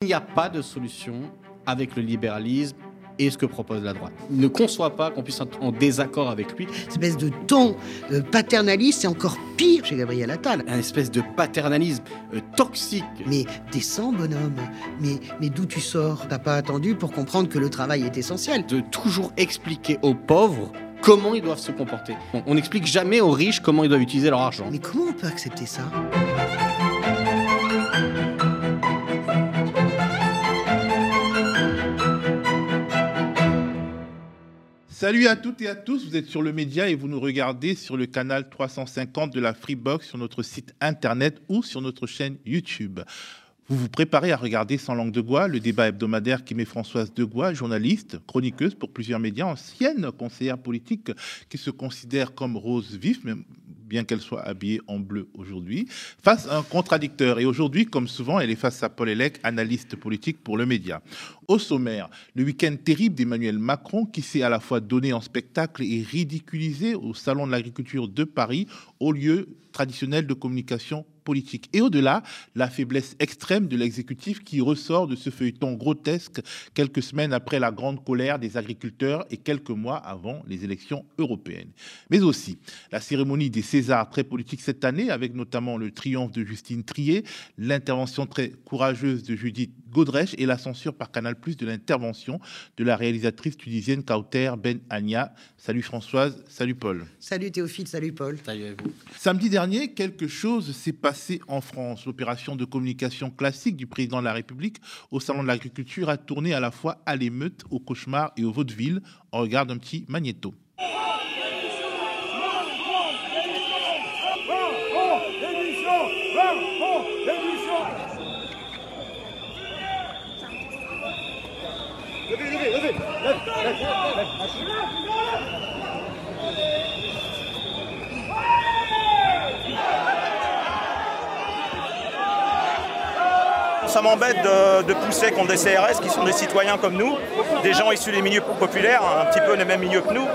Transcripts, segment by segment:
Il n'y a pas de solution avec le libéralisme et ce que propose la droite. Il ne conçoit pas qu'on puisse être en désaccord avec lui. Cette espèce de ton euh, paternaliste, c'est encore pire chez Gabriel Attal. Un espèce de paternalisme euh, toxique. Mais descends, bonhomme. Mais, mais d'où tu sors? T'as pas attendu pour comprendre que le travail est essentiel. De toujours expliquer aux pauvres comment ils doivent se comporter. On n'explique jamais aux riches comment ils doivent utiliser leur argent. Mais comment on peut accepter ça? Salut à toutes et à tous, vous êtes sur le média et vous nous regardez sur le canal 350 de la Freebox sur notre site internet ou sur notre chaîne YouTube. Vous vous préparez à regarder Sans langue de bois, le débat hebdomadaire qui met Françoise Degois, journaliste, chroniqueuse pour plusieurs médias, ancienne conseillère politique qui se considère comme rose vif, bien qu'elle soit habillée en bleu aujourd'hui, face à un contradicteur. Et aujourd'hui, comme souvent, elle est face à Paul Elec, analyste politique pour le média. Au sommaire, le week-end terrible d'Emmanuel Macron qui s'est à la fois donné en spectacle et ridiculisé au Salon de l'agriculture de Paris, au lieu traditionnel de communication politique. Et au-delà, la faiblesse extrême de l'exécutif qui ressort de ce feuilleton grotesque quelques semaines après la grande colère des agriculteurs et quelques mois avant les élections européennes. Mais aussi la cérémonie des Césars très politique cette année avec notamment le triomphe de Justine Trier, l'intervention très courageuse de Judith Godrèche et la censure par Canal+ de l'intervention de la réalisatrice tunisienne Kauter Ben Anya. Salut Françoise, salut Paul. Salut Théophile, salut Paul. Salut à vous. Samedi dernier, quelque chose s'est passé en France. L'opération de communication classique du président de la République au Salon de l'Agriculture a tourné à la fois à l'émeute, au cauchemar et au vaudeville. On regarde un petit magnéto. Ça m'embête de, pousser contre des CRS qui sont des citoyens comme nous, des gens issus des milieux populaires, un petit peu les mêmes milieux que nous.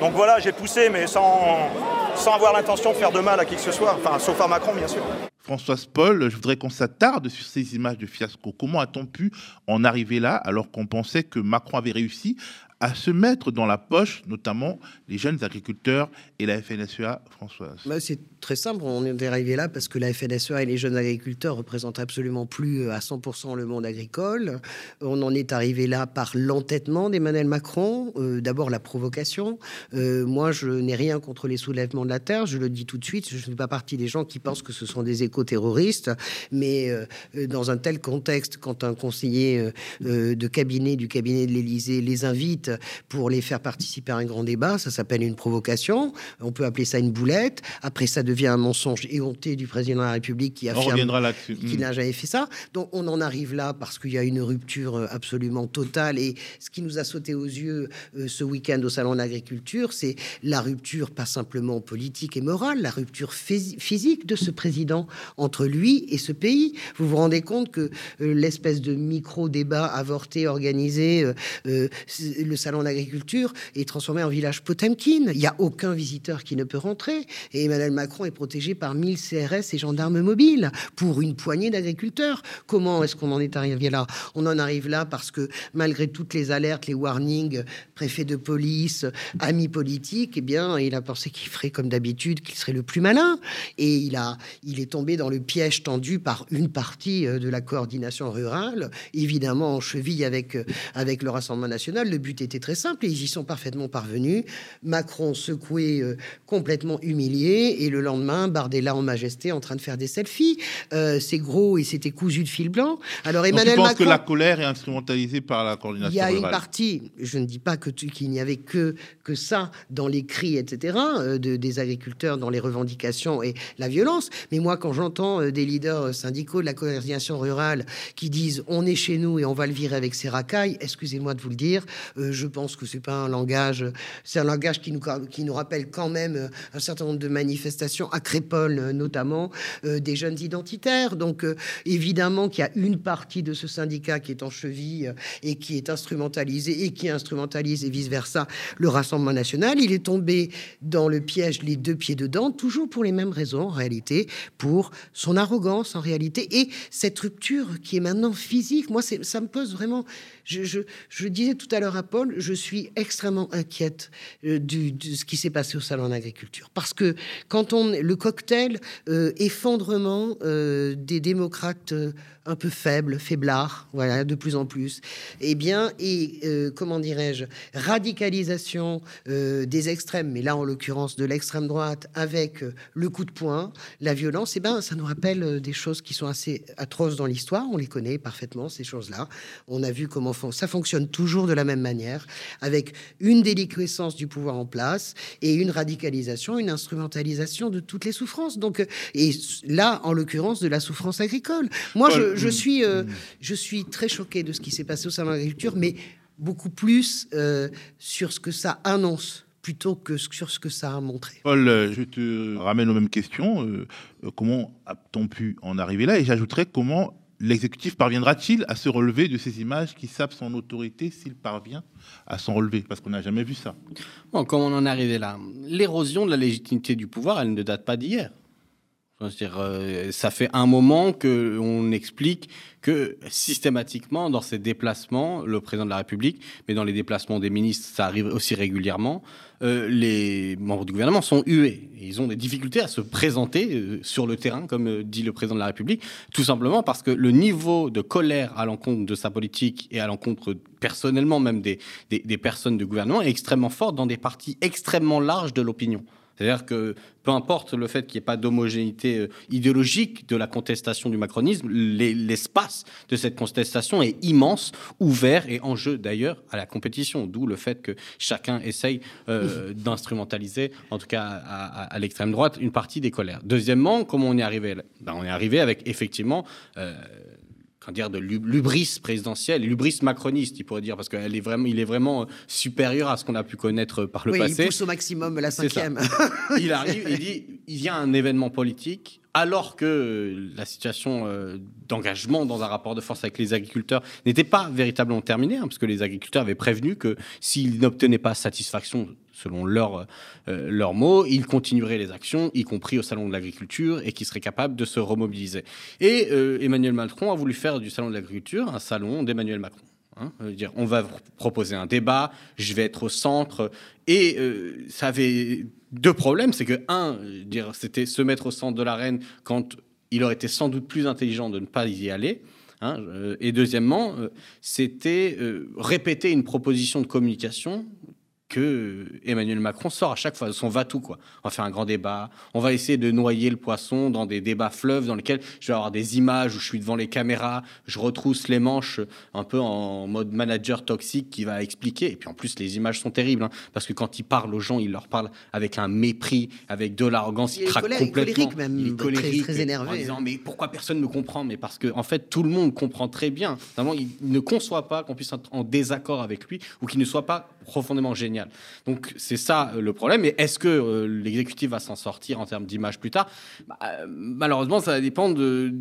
Donc voilà, j'ai poussé, mais sans, sans avoir l'intention de faire de mal à qui que ce soit, enfin, sauf à Macron, bien sûr. Françoise Paul, je voudrais qu'on s'attarde sur ces images de fiasco. Comment a-t-on pu en arriver là alors qu'on pensait que Macron avait réussi à se mettre dans la poche, notamment les jeunes agriculteurs et la FNSEA, Françoise bah, C'est très simple, on est arrivé là parce que la FNSEA et les jeunes agriculteurs représentent absolument plus euh, à 100% le monde agricole. On en est arrivé là par l'entêtement d'Emmanuel Macron, euh, d'abord la provocation. Euh, moi, je n'ai rien contre les soulèvements de la terre, je le dis tout de suite, je ne fais pas partie des gens qui pensent que ce sont des éco-terroristes, mais dans un tel contexte, quand un conseiller de cabinet du cabinet de l'Élysée les invite pour les faire participer à un grand débat. Ça s'appelle une provocation. On peut appeler ça une boulette. Après, ça devient un mensonge éhonté du président de la République qui affirme qu'il n'a jamais fait ça. Donc, on en arrive là parce qu'il y a une rupture euh, absolument totale. Et ce qui nous a sauté aux yeux euh, ce week-end au Salon de l'Agriculture, c'est la rupture pas simplement politique et morale, la rupture physique de ce président entre lui et ce pays. Vous vous rendez compte que euh, l'espèce de micro-débat avorté organisé, le salon d'agriculture est transformé en village Potemkin. Il n'y a aucun visiteur qui ne peut rentrer. Et Emmanuel Macron est protégé par 1000 CRS et gendarmes mobiles pour une poignée d'agriculteurs. Comment est-ce qu'on en est arrivé là? On en arrive là parce que malgré toutes les alertes, les warnings, préfet de police, amis politiques, eh bien, il a pensé qu'il ferait comme d'habitude, qu'il serait le plus malin. Et il, a, il est tombé dans le piège tendu par une partie euh, de la coordination rurale, évidemment en cheville avec, euh, avec le Rassemblement national. Le but est très simple et ils y sont parfaitement parvenus. Macron secoué, euh, complètement humilié, et le lendemain, Bardella en majesté en train de faire des selfies. Euh, c'est gros et c'était cousu de fil blanc. Alors Emmanuel Donc, tu penses que la colère est instrumentalisée par la coordination Il y a une partie, je ne dis pas que qu'il n'y avait que, que ça dans les cris, etc., euh, de, des agriculteurs, dans les revendications et la violence, mais moi quand j'entends des leaders syndicaux de la coordination rurale qui disent on est chez nous et on va le virer avec ses racailles, excusez-moi de vous le dire, je pense que c'est pas un langage, c'est un langage qui nous, qui nous rappelle quand même un certain nombre de manifestations, à Crépole notamment, des jeunes identitaires. Donc évidemment qu'il y a une partie de ce syndicat qui est en cheville et qui est instrumentalisé et qui instrumentalise et vice-versa le Rassemblement national. Il est tombé dans le piège les deux pieds dedans, toujours pour les mêmes raisons en réalité, pour son arrogance en réalité et cette rupture qui est maintenant physique. Moi, ça me pose vraiment je, je, disais tout à l'heure à Paul, je suis extrêmement inquiète euh, de ce qui s'est passé au salon d'agriculture. Parce que quand on. Le cocktail euh, effondrement euh, des démocrates un peu faibles, faiblards, voilà, de plus en plus, eh bien, et comment dirais-je, radicalisation des extrêmes, mais là en l'occurrence de l'extrême droite, avec le coup de poing, la violence, eh bien, ça nous rappelle des choses qui sont assez atroces dans l'histoire. On les connaît parfaitement, ces choses-là. On a vu comment ça fonctionne toujours de la même manière, avec une déliquescence du pouvoir en place et une radicalisation, une instrumentalisation de toutes les souffrances. Donc, euh, et là, en l'occurrence, de la souffrance agricole. Moi, je, mm, suis, euh, mm. je suis très choqué de ce qui s'est passé au salon de l'agriculture, mais beaucoup plus euh, sur ce que ça annonce plutôt que sur ce que ça a montré. Paul, je te ramène aux mêmes questions. comment a-t-on pu en arriver là? Et j'ajouterais comment l'exécutif parviendra-t-il à se relever de ces images qui sapent son autorité s'il parvient à s'en relever? Parce qu'on n'a jamais vu ça. Bon, comment on en est arrivé là L'érosion de la légitimité du pouvoir, elle ne date pas d'hier. Euh, ça fait un moment que on explique que systématiquement, dans ces déplacements, le président de la République, mais dans les déplacements des ministres, ça arrive aussi régulièrement, euh, les membres du gouvernement sont hués. Ils ont des difficultés à se présenter euh, sur le terrain, comme dit le président de la République, tout simplement parce que le niveau de colère à l'encontre de sa politique et à l'encontre personnellement même des, des personnes du gouvernement est extrêmement fort dans des parties extrêmement larges de l'opinion. C'est-à-dire que peu importe le fait qu'il n'y ait pas d'homogénéité euh, idéologique de la contestation du macronisme, l'espace de cette contestation est immense, ouvert et en jeu d'ailleurs à la compétition, d'où le fait que chacun essaye euh, d'instrumentaliser, en tout cas à, l'extrême droite, une partie des colères. Deuxièmement, comment on est arrivé? Ben, On est arrivé avec effectivement... Euh, dire, de l'ubris présidentielle, l'ubris macroniste, il pourrait dire, parce qu'il est vraiment, il est vraiment euh, supérieur à ce qu'on a pu connaître par le passé. Il pousse au maximum la cinquième. il arrive, il dit, il y a un événement politique, alors que la situation euh, d'engagement dans un rapport de force avec les agriculteurs n'était pas véritablement terminée, hein, parce que les agriculteurs avaient prévenu que s'ils n'obtenaient pas satisfaction selon leurs leur mots, ils continueraient les actions, y compris au Salon de l'agriculture, et qu'ils seraient capables de se remobiliser. Et euh, Emmanuel Macron a voulu faire du Salon de l'agriculture un salon d'Emmanuel Macron. Hein, dire, on va proposer un débat, je vais être au centre. Et euh, ça avait deux problèmes. C'est que, un, dire, c'était se mettre au centre de l'arène quand il aurait été sans doute plus intelligent de ne pas y aller. Hein, euh, et deuxièmement, c'était répéter une proposition de communication que Emmanuel Macron sort à chaque fois de son va-tout. Quoi. On va faire un grand débat, on va essayer de noyer le poisson dans des débats fleuves dans lesquels je vais avoir des images où je suis devant les caméras, je retrousse les manches un peu en mode manager toxique qui va expliquer. Et puis en plus, les images sont terribles, hein, parce que quand il parle aux gens, il leur parle avec un mépris, avec de l'arrogance, il, craque complètement. même, il est colérique, très, énervé. En disant, mais pourquoi personne ne comprend? Mais parce que en fait, tout le monde comprend très bien. il ne conçoit pas qu'on puisse être en désaccord avec lui ou qu'il ne soit pas profondément génial. Donc c'est ça euh, le problème. Et est-ce que euh, l'exécutif va s'en sortir en termes d'image plus tard? Bah, euh, Malheureusement, ça dépend de,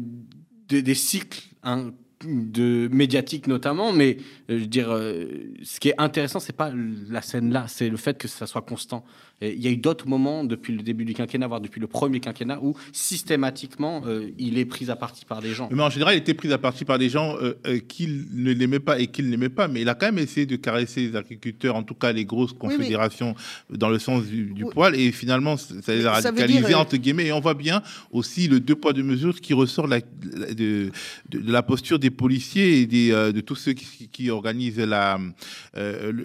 des cycles hein, de médiatiques notamment. Mais je veux dire, ce qui est intéressant, c'est pas la scène là, c'est le fait que ça soit constant il y a eu d'autres moments depuis le début du quinquennat, voire depuis le premier quinquennat, où systématiquement euh, il est pris à partie par des gens. Mais en général, il était pris à partie par des gens euh, euh, qui ne l'aimaient pas et qui ne l'aimaient pas. Mais il a quand même essayé de caresser les agriculteurs, en tout cas les grosses confédérations, dans le sens du, poil. Et finalement, ça les a radicalisés, entre guillemets. Et on voit bien aussi le deux poids, deux mesures qui ressort de, de, la posture des policiers et des, de tous ceux qui, qui organisent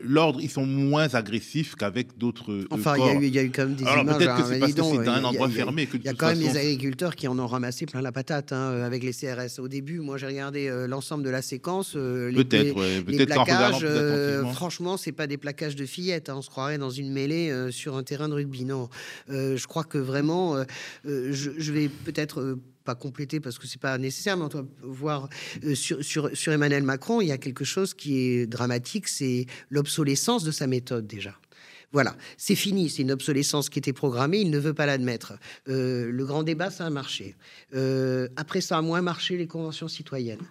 l'ordre. ils sont moins agressifs qu'avec d'autres. Enfin, il y, a eu quand même des Alors, images. Peut-être que c'est parce que c'est un endroit fermé. Il y a quand même des agriculteurs qui en ont ramassé plein la patate hein, avec les CRS. Au début, moi, j'ai regardé euh, l'ensemble de la séquence. Euh, peut-être, peut-être plaquages. Euh, franchement, c'est pas des plaquages de fillettes. Hein. On se croirait dans une mêlée sur un terrain de rugby. Non, je crois que vraiment, je, je, vais peut-être pas compléter parce que c'est pas nécessaire, mais on doit voir euh, sur, sur, sur Emmanuel Macron, il y a quelque chose qui est dramatique, c'est l'obsolescence de sa méthode déjà. Voilà, c'est fini, c'est une obsolescence qui était programmée, il ne veut pas l'admettre. Euh, le grand débat, ça a marché. Euh, après, ça a moins marché les conventions citoyennes.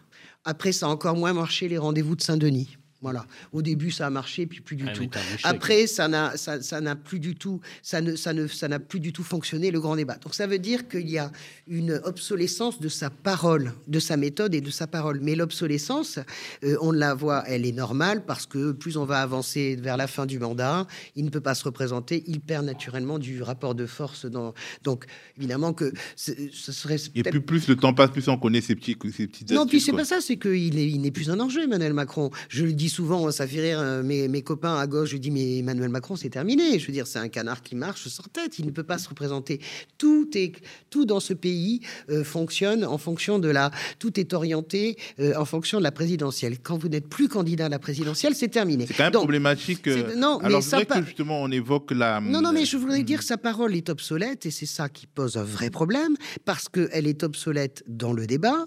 Après, ça encore moins marché les rendez-vous de Saint-Denis. Voilà. Au début, ça a marché, puis plus du Ah, tout. Après, ça n'a, ça, ça n'a plus du tout, ça ne, ça ne, ça n'a plus du tout fonctionné le grand débat. Donc, ça veut dire qu'il y a une obsolescence de sa parole, de sa méthode et de sa parole. Mais l'obsolescence, euh, on la voit, elle est normale parce que plus on va avancer vers la fin du mandat, il ne peut pas se représenter, il perd naturellement du rapport de force. Dans... Donc, évidemment que ce serait Et plus, plus le temps passe, plus on connaît ces, petits, ces petites non, puis c'est quoi. pas ça, c'est qu'il est, il n'est plus un enjeu, Emmanuel Macron. Je le dis souvent, ça fait rire euh, mes, mes copains à gauche. Je dis, mais Emmanuel Macron, c'est terminé. Je veux dire, c'est un canard qui marche sans tête. Il ne peut pas se représenter. Tout est, tout dans ce pays euh, fonctionne en fonction de la, tout est orienté euh, en fonction de la présidentielle. Quand vous n'êtes plus candidat à la présidentielle, c'est terminé. C'est quand même Donc, problématique. euh, non, mais je ça pa- que justement on évoque la. non, non, mais je voudrais dire sa parole est obsolète et c'est ça qui pose un vrai problème parce qu'elle est obsolète dans le débat.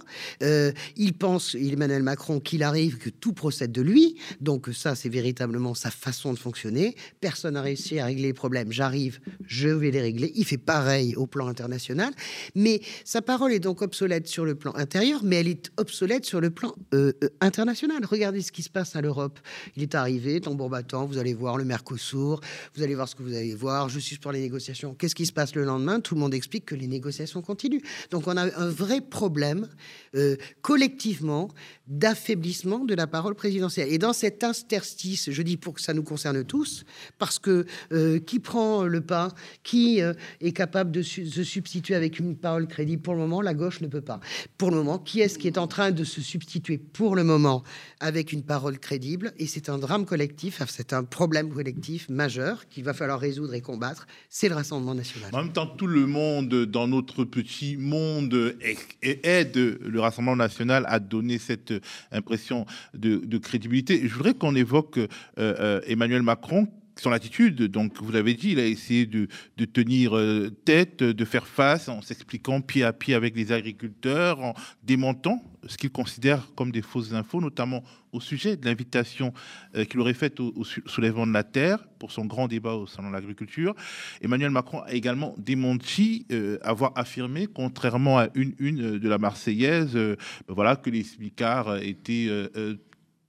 Il pense, Emmanuel Macron, qu'il arrive que tout procède de lui. Donc, ça, c'est véritablement sa façon de fonctionner. Personne n'a réussi à régler les problèmes. J'arrive, je vais les régler. Il fait pareil au plan international. Mais sa parole est donc obsolète sur le plan intérieur, mais elle est obsolète sur le plan euh, euh, international. Regardez ce qui se passe à l'Europe. Il est arrivé, tambour battant, vous allez voir le Mercosur, vous allez voir ce que vous allez voir, je pour les négociations. Qu'est-ce qui se passe le lendemain? Tout le monde explique que les négociations continuent. Donc on a un vrai problème euh, collectivement d'affaiblissement de la parole présidentielle. Et dans cet interstice, je dis pour que ça nous concerne tous, parce que euh, qui prend le pas, qui euh, est capable de se substituer avec une parole crédible? Pour le moment, la gauche ne peut pas. Pour le moment, qui est-ce qui est en train de se substituer pour le moment avec une parole crédible? Et c'est un drame collectif, c'est un problème collectif majeur qu'il va falloir résoudre et combattre. C'est le Rassemblement national. En même temps, tout le monde dans notre petit monde aide le Rassemblement national à donner cette impression de, crédibilité. Je voudrais qu'on évoque euh, euh, Emmanuel Macron. Son attitude, donc vous l'avez dit, il a essayé de, tenir euh, tête, de faire face en s'expliquant pied à pied avec les agriculteurs, en démontant ce qu'il considère comme des fausses infos, notamment au sujet de l'invitation euh, qu'il aurait faite au, au sou- soulèvement de la terre pour son grand débat au salon de l'agriculture. Emmanuel Macron a également démenti euh, avoir affirmé, contrairement à une une de la Marseillaise, ben voilà que les smicards étaient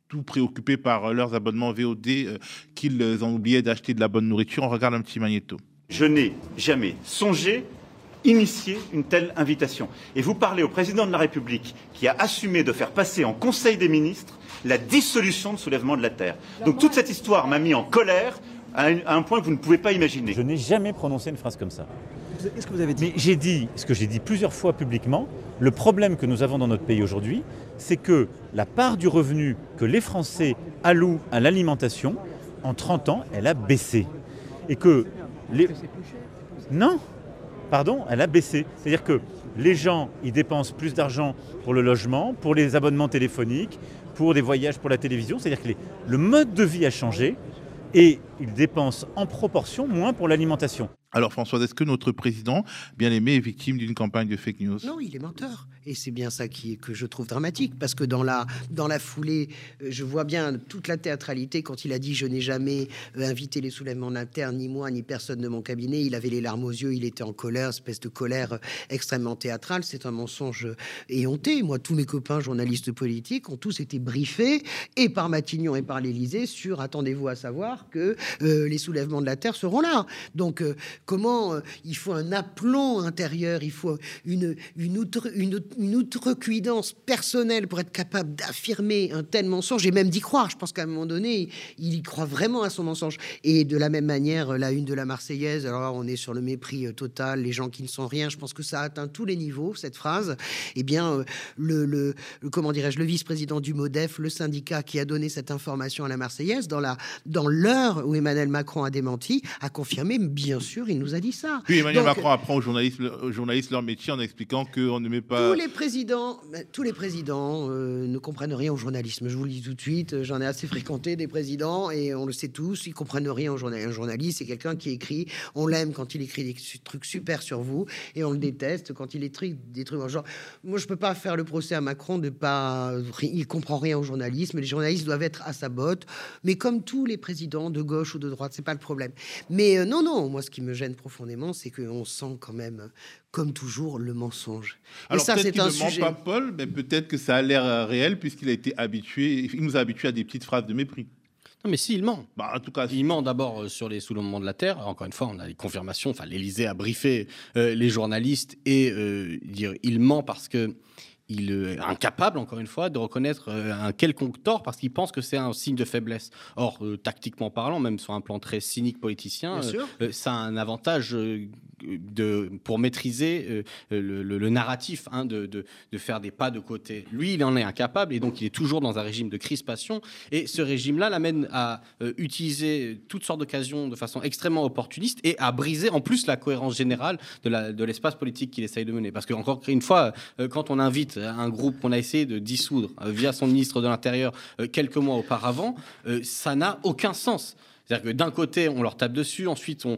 tout préoccupés par leurs abonnements VOD, euh, qu'ils ont oublié d'acheter de la bonne nourriture. On regarde un petit magnéto. Je n'ai jamais songé initier une telle invitation. Et vous parlez au président de la République qui a assumé de faire passer en Conseil des ministres la dissolution de soulèvement de la Terre. Donc toute cette histoire m'a mis en colère à un, à un point que vous ne pouvez pas imaginer. Je n'ai jamais prononcé une phrase comme ça. Qu'est-ce que vous avez dit Mais j'ai dit, ce que j'ai dit plusieurs fois publiquement, le problème que nous avons dans notre pays aujourd'hui, c'est que la part du revenu que les Français allouent à l'alimentation, en 30 ans, elle a baissé. Et que les... Non Pardon, elle a baissé. C'est-à-dire que les gens, ils dépensent plus d'argent pour le logement, pour les abonnements téléphoniques, pour des voyages pour la télévision. C'est-à-dire que les- le mode de vie a changé et ils dépensent en proportion moins pour l'alimentation. Alors François, est-ce que notre président, bien aimé, est victime d'une campagne de fake news? Non, il est menteur. Et c'est bien ça qui, que je trouve dramatique, parce que dans la, dans la foulée, euh, je vois bien toute la théâtralité quand il a dit « je n'ai jamais euh, invité les soulèvements d'inter, ni moi, ni personne de mon cabinet ». Il avait les larmes aux yeux, il était en colère, espèce de colère euh, extrêmement théâtrale. C'est un mensonge éhonté. Moi, tous mes copains journalistes politiques ont tous été briefés, et par Matignon et par l'Élysée, sur, attendez-vous à savoir, que les soulèvements de la Terre seront là. Donc, comment euh, il faut un aplomb intérieur, il faut une, une, outre, une, outrecuidance personnelle pour être capable d'affirmer un tel mensonge et même d'y croire. Je pense qu'à un moment donné, il y croit vraiment à son mensonge. Et de la même manière, la une de la Marseillaise, alors là, on est sur le mépris euh, total, les gens qui ne sont rien. Je pense que ça atteint tous les niveaux, cette phrase. Eh bien, euh, le, comment dirais-je, le vice-président du MODEF, le syndicat qui a donné cette information à la Marseillaise, dans la dans l'heure où Emmanuel Macron a démenti, a confirmé, bien sûr, il nous a dit ça. Puis Emmanuel Donc, Macron apprend aux journalistes, aux journalistes leur métier en expliquant qu'on ne met pas. Tous les présidents, ben, tous les présidents euh, ne comprennent rien au journalisme. Je vous le dis tout de suite. euh, J'en ai assez fréquenté des présidents et on le sait tous, ils comprennent rien au journalisme. Un journaliste, c'est quelqu'un qui écrit. On l'aime quand il écrit des trucs super sur vous et on le déteste quand il écrit des trucs genre. Moi, je peux pas faire le procès à Macron de pas. Il comprend rien au journalisme. Les journalistes doivent être à sa botte. Mais comme tous les présidents de gauche ou de droite, c'est pas le problème. Mais euh, non, non. Moi, ce qui me gêne profondément, c'est qu'on sent quand même, comme toujours, le mensonge. Et Alors ça, peut-être c'est un ne ment sujet. pas Paul, mais peut-être que ça a l'air euh, réel puisqu'il a été habitué, il nous a habitués à des petites phrases de mépris. Non, mais si, il ment. Bah, en tout cas, Il ment d'abord euh, sur les soulèvements de la Terre. Encore une fois, on a les confirmations. Enfin, l'Élysée a briefé euh, les journalistes et euh, dire il ment parce que il est incapable, encore une fois, de reconnaître euh, un quelconque tort parce qu'il pense que c'est un signe de faiblesse. Or, euh, tactiquement parlant, même sur un plan très cynique politicien, euh, euh, ça a un avantage de, pour maîtriser euh, le, narratif, hein, de, de- faire des pas de côté. Lui, il en est incapable et donc il est toujours dans un régime de crispation. Et ce régime-là l'amène à euh, utiliser toutes sortes d'occasions de façon extrêmement opportuniste et à briser en plus la cohérence générale de l'espace politique qu'il essaye de mener. Parce que, encore une fois, euh, quand on invite un groupe qu'on a essayé de dissoudre via son ministre de l'Intérieur quelques mois auparavant, ça n'a aucun sens. C'est-à-dire que d'un côté, on leur tape dessus, ensuite, on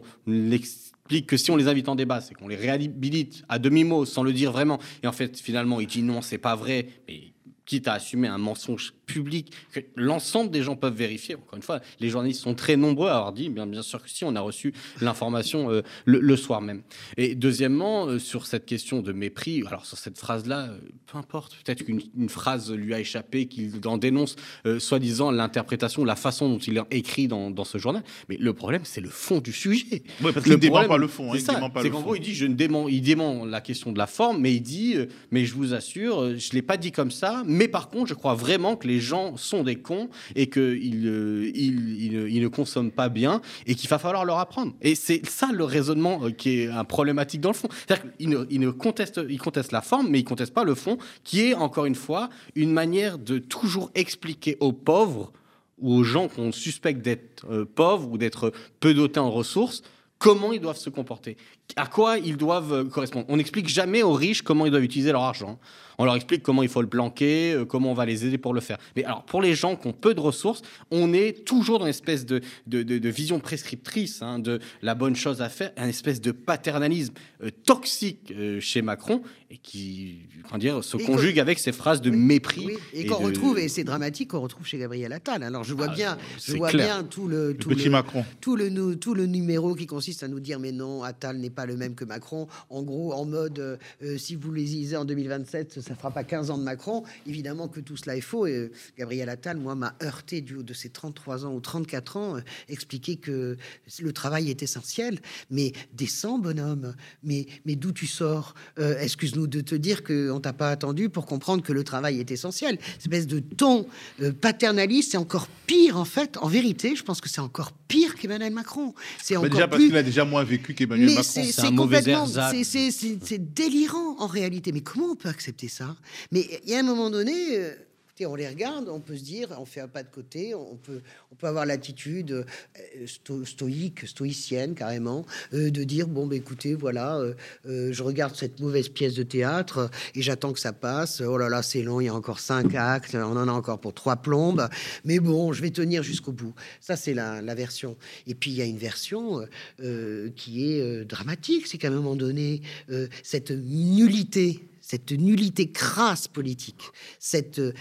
que si on les invite en débat, c'est qu'on les réhabilite à demi-mot, sans le dire vraiment. Et en fait, finalement, il dit non, c'est pas vrai. Mais quitte à assumer un mensonge public que l'ensemble des gens peuvent vérifier. Encore une fois, les journalistes sont très nombreux à avoir dit, bien, bien sûr que si, on a reçu l'information euh, le, le soir même. Et deuxièmement, euh, sur cette question de mépris, alors sur cette phrase-là, euh, peu importe, peut-être qu'une une phrase lui a échappé, qu'il en dénonce, soi-disant, l'interprétation, la façon dont il est écrit dans, dans ce journal. Mais le problème, c'est le fond du sujet. Ouais, parce qu'il ne dément problème, pas le fond. hein, c'est ça. pas C'est qu'en gros, il dit, je ne dément, il dément la question de la forme, mais il dit, mais je vous assure, je l'ai pas dit comme ça, mais par contre, je crois vraiment que les gens sont des cons et qu'ils euh, ils, ils ne- ils consomment pas bien et qu'il va falloir leur apprendre. Et c'est ça le raisonnement euh, qui est un problématique dans le fond. C'est-à-dire qu'il ne, il ne conteste, il conteste la forme, mais il conteste pas le fond, qui est encore une fois une manière de toujours expliquer aux pauvres ou aux gens qu'on suspecte d'être euh, pauvres ou d'être peu dotés en ressources, comment ils doivent se comporter, à quoi ils doivent euh, correspondre. On n'explique jamais aux riches comment ils doivent utiliser leur argent. On leur explique comment il faut le planquer, euh, comment on va les aider pour le faire. Mais alors, pour les gens qui ont peu de ressources, on est toujours dans une espèce de, de, de- vision prescriptrice hein, de la bonne chose à faire, un espèce de paternalisme euh, toxique chez Macron et qui, comment dire, se Et conjugue avec ces phrases de mépris. Oui, et et qu'on de- retrouve, et c'est dramatique, qu'on retrouve chez Gabriel Attal. Alors je vois Ah, bien, je vois clair. bien tout le, Le tout petit le, Macron. tout le, tout le numéro qui consiste à nous dire mais non, Attal n'est pas le même que Macron. En gros, en mode euh, euh, si vous les lisez en 2027, ça fera pas 15 ans de Macron. Évidemment que tout cela est faux. Et euh, Gabriel Attal, moi, m'a heurté du haut de ses 33 ans ou 34 ans, euh, expliquer que le travail est essentiel. Mais descends, bonhomme. Mais, mais d'où tu sors? Euh, Excuse-nous de te dire qu'on t'a pas attendu pour comprendre que le travail est essentiel. Cette espèce de ton euh, paternaliste, c'est encore pire en fait. En vérité, je pense que c'est encore pire qu'Emmanuel Macron. C'est encore déjà parce plus. qu'il a déjà moins vécu qu'Emmanuel Macron. c'est un mauvais c'est- délirant en réalité. Mais comment on peut accepter ça? Mais il y a un moment donné, on les regarde, on peut se dire, on fait un pas de côté, on peut, on peut avoir l'attitude euh, sto- stoïque, stoïcienne carrément, euh, de dire bon, bah, écoutez, voilà, euh, je regarde cette mauvaise pièce de théâtre et j'attends que ça passe. Oh là là, c'est long, il y a encore cinq actes, on en a encore pour trois plombes, mais bon, je vais tenir jusqu'au bout. Ça, c'est la, la version. Et puis il y a une version qui est dramatique, c'est qu'à un moment donné, cette nullité, cette nullité crasse politique, cette, euh,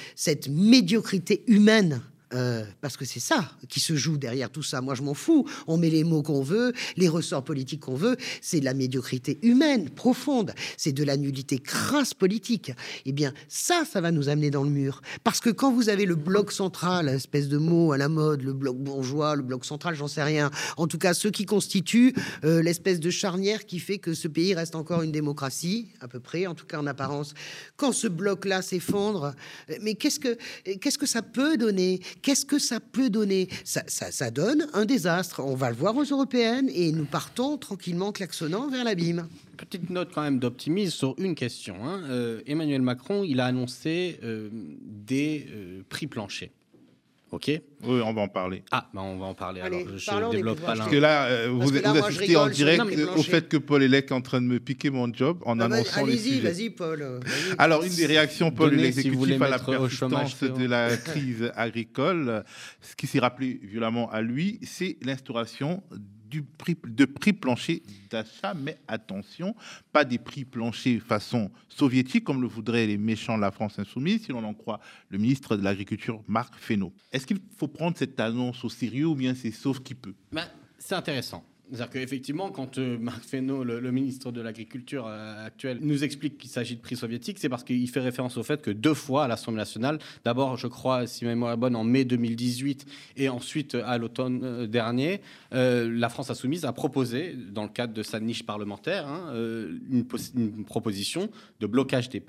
médiocrité humaine. Euh, parce que c'est ça qui se joue derrière tout ça. Moi, je m'en fous. On met les mots qu'on veut, les ressorts politiques qu'on veut. C'est de la médiocrité humaine profonde. C'est de la nullité crasse politique. Eh bien, ça, ça va nous amener dans le mur. Parce que quand vous avez le bloc central, espèce de mot à la mode, le bloc bourgeois, le bloc central, j'en sais rien. En tout cas, ceux qui constituent euh, l'espèce de charnière qui fait que ce pays reste encore une démocratie, à peu près, en tout cas en apparence. Quand ce bloc-là s'effondre, euh, mais qu'est-ce que qu'est-ce que ça peut donner? Qu'est-ce que ça peut donner? Ça, ça, donne un désastre. On va le voir aux européennes et nous partons tranquillement klaxonnant vers l'abîme. Petite note quand même d'optimisme sur une question. hein. Euh, Emmanuel Macron, il a annoncé euh, des euh, prix planchers. Ok. Oui, on va en parler. Ah, bah on va en parler. Allez, alors, je parlons des développe pas. Parce que là, euh, vous, que là, vous je assistez en rigole les direct euh, au fait que Paul Elec est en train de me piquer mon job en Ah bah, annonçant le Allez-y, sujet. vas-y, Paul. Alors, une des réactions, Paul, de Donnez, si l'exécutif à la persistance de la crise agricole, ce qui s'est rappelé violemment à lui, c'est l'instauration prix, de prix plancher d'achat, mais attention, pas des prix planchers façon soviétique, comme le voudraient les méchants de la France insoumise, si l'on en croit le ministre de l'Agriculture, Marc Fesneau. Est-ce qu'il faut prendre cette annonce au sérieux ou bien c'est sauf qui peut? Ben, c'est intéressant. C'est-à-dire qu'effectivement, quand euh, Marc Fesneau, le, ministre de l'Agriculture euh, actuel, nous explique qu'il s'agit de prix soviétiques, c'est parce qu'il fait référence au fait que deux fois à l'Assemblée nationale, d'abord, je crois, si ma mémoire est bonne, en mai 2018 et ensuite à l'automne euh, dernier, la France insoumise a proposé, dans le cadre de sa niche parlementaire, hein, une, pos- une proposition de blocage des,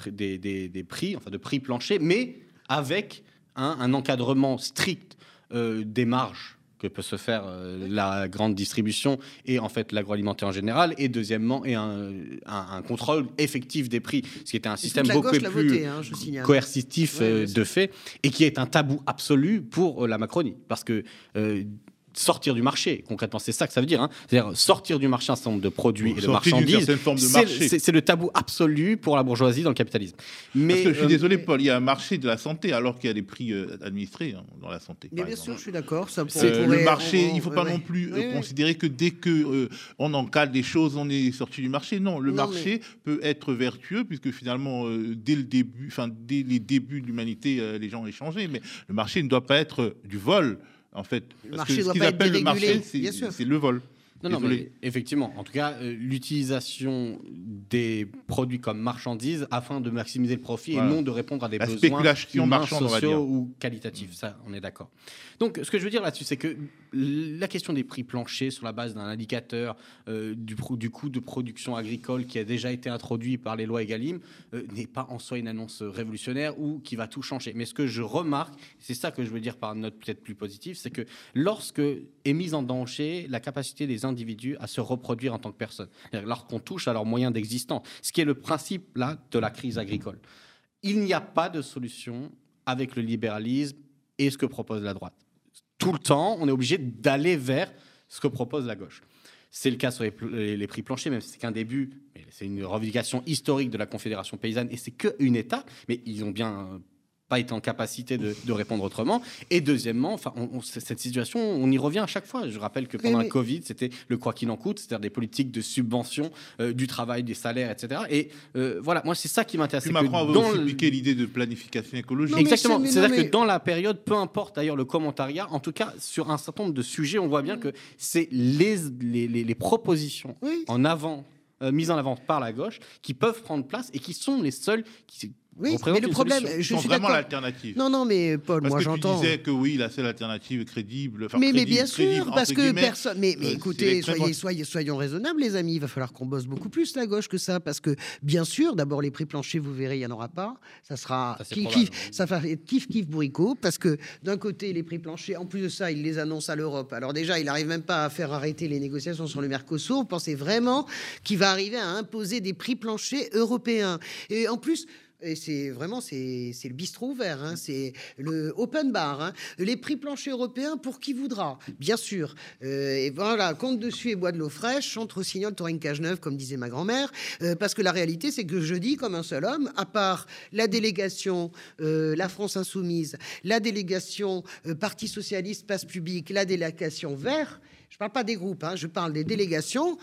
prix- enfin de prix planchers, mais avec un, encadrement strict des marges que peut se faire euh, la grande distribution et en fait l'agroalimentaire en général et deuxièmement et un, un- un contrôle effectif des prix ce qui était un Et système beaucoup plus voté, hein, coercitif Ouais, euh, de fait et qui est un tabou absolu pour euh, la Macronie. Parce que sortir du marché concrètement c'est ça que ça veut dire hein. c'est-à-dire sortir du marché un certain nombre de produits et de marchandises certaine forme de c'est- marché. c'est c'est le tabou absolu pour la bourgeoisie dans le capitalisme mais Parce que je suis euh, désolé, Paul, il y a un marché de la santé alors qu'il y a des prix euh, administrés hein, dans la santé. Mais par bien exemple. sûr, je suis d'accord. Ça Euh, le marché, on- il ne faut pas ouais, non ouais. plus euh, Oui, oui. considérer que dès que euh, on encadre les choses, on est sorti du marché. Non, le Non, marché peut être vertueux puisque finalement, euh, dès le début, enfin dès les débuts de l'humanité, euh, les gens ont échangé. Mais le marché ne doit pas être du vol, en fait. Parce que ce qu'ils appellent le marché, c'est le vol. Non, non, mais effectivement, en tout cas, euh, l'utilisation des produits comme marchandises afin de maximiser le profit Voilà. et non de répondre à des La besoins spéculation humains, marchande, on va sociaux dire. ou qualitatifs. Ça, on est d'accord. Donc, ce que je veux dire là-dessus, c'est que la question des prix planchers sur la base d'un indicateur euh, du, coût de production agricole qui a déjà été introduit par les lois Egalim euh, n'est pas en soi une annonce révolutionnaire ou qui va tout changer. Mais ce que je remarque, c'est ça que je veux dire par une note peut-être plus positive, c'est que lorsque est mise en danger la capacité des individus à se reproduire en tant que personne, C'est-à-dire lorsqu'on touche à leurs moyens d'existence, ce qui est le principe là de la crise agricole. Il n'y a pas de solution avec le libéralisme et ce que propose la droite. Tout le temps, on est obligé d'aller vers ce que propose la gauche. C'est le cas sur les, prix planchers, même si c'est qu'un début, c'est une revendication historique de la Confédération paysanne et c'est qu'une étape, mais ils ont bien euh, pas été en capacité de, de répondre autrement. Et deuxièmement, enfin, on- on- c- cette situation, on y revient à chaque fois. Je rappelle que pendant mais- le Covid, c'était le quoi qu'il en coûte, c'est-à-dire des politiques de subvention euh, du travail, des salaires, etc. Et euh, voilà, moi, c'est ça qui m'intéresse. Puis Macron avait dans piqué l'idée de planification écologique. Non, Exactement. mais C'est-à-dire que dans la période, peu importe d'ailleurs le commentariat, en tout cas sur un certain nombre de sujets, on voit bien que c'est les, les, les- les propositions Oui. en avant, euh, mises en avant par la gauche, qui peuvent prendre place et qui sont les seules qui Oui, mais le problème, je suis vraiment l'alternative. Non, non, mais Paul, Parce moi j'entends. tu disais que oui, la seule alternative crédible. mais, mais crédible, bien crédible, sûr, parce que personne. Mais, mais euh, écoutez, soyez, soyez, soyons raisonnables, les amis. Il va falloir qu'on bosse beaucoup plus la gauche que ça, parce que bien sûr, d'abord les prix planchers, vous verrez, il n'y en aura pas. Ça sera Ça, kiff, kiff, ça va être kiff kiff bourricot, parce que d'un côté les prix planchers, en plus de ça, il les annonce à l'Europe. Alors déjà, il n'arrive même pas à faire arrêter les négociations sur le Mercosur. Vous pensez vraiment qu'il va arriver à imposer des prix planchers européens? Et en plus. Et c'est vraiment c'est le bistrot ouvert, hein, c'est le open bar. hein. Les prix planchers européens pour qui voudra, bien sûr. Euh, et voilà, compte dessus et bois de l'eau fraîche, chante rossignol, taurine cage neuve, comme disait ma grand-mère. Euh, parce que la réalité, c'est que je dis comme un seul homme, à part la délégation, euh, la France insoumise, la délégation Parti socialiste, passe public, la délégation vert. Je parle pas des groupes, hein, je parle des délégations.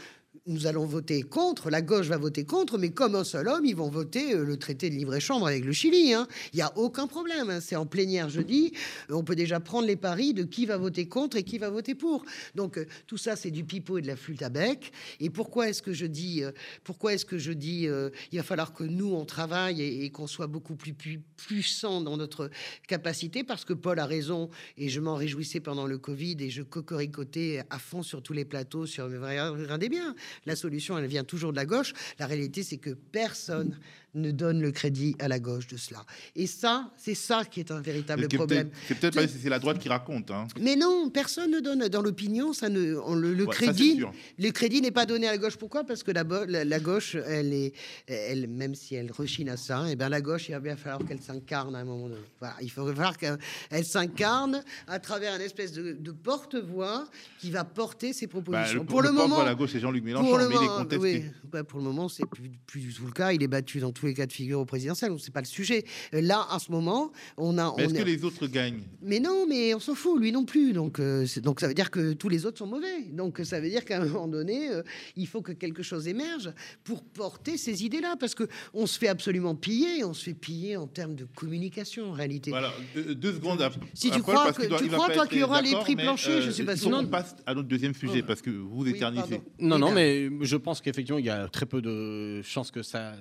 Nous allons voter contre, la gauche va voter contre, mais comme un seul homme, ils vont voter euh, le traité de libre-échange avec le Chili. hein. Il n'y a aucun problème. hein. C'est en plénière jeudi. Euh, On peut déjà prendre les paris de qui va voter contre et qui va voter pour. Donc euh, tout ça, c'est du pipeau et de la flûte à bec. Et pourquoi est-ce que je dis, pourquoi est-ce que je dis, il va falloir que nous on travaille et, qu'on soit beaucoup plus, puissant dans notre capacité? Parce que Paul a raison et je m'en réjouissais pendant le Covid et je cocoricotais à fond sur tous les plateaux sur mais regardez bien. La solution, elle vient toujours de la gauche. La réalité, c'est que personne ne donne le crédit à la gauche de cela. Et ça, c'est ça qui est un véritable problème. C'est peut-être que c'est la droite qui raconte. Hein. Mais non, personne ne donne dans l'opinion, ça ne, on- le, le Ouais, crédit, le crédit n'est pas donné à la gauche. Pourquoi? Parce que la, la, la gauche, elle est, elle, même si elle rechigne à ça, et ben la gauche, il va bien falloir qu'elle s'incarne à un moment donné. Voilà, il va falloir qu'elle s'incarne à travers une espèce de, de porte-voix qui va porter ses Bah, propositions. le, pour le, moment, à la gauche, c'est Jean-Luc pour Mélenchon, le mais il est moment, contesté. oui, bah, pour le moment, c'est plus, plus du tout le cas. Il est battu dans tous les cas de figure au présidentiel, donc c'est pas le sujet. Euh, Là, en ce moment, on a. On est-ce est- que les autres gagnent? Mais non, mais on s'en fout, lui non plus. Donc, euh, c'est- donc ça veut dire que tous les autres sont mauvais. Donc ça veut dire qu'à un moment donné, euh, il faut que quelque chose émerge pour porter ces idées-là, parce que on se fait absolument piller. On se fait piller en termes de communication en réalité. Voilà, deux, deux secondes. à- Si à tu crois parce que- tu crois, toi, qu'il y aura les prix planchers, je suis pas faut qu'on passe à notre deuxième sujet Oh. parce que vous Oui, éternisez. pardon. Non, non, mais je pense qu'effectivement, il y a très peu de chances que ça,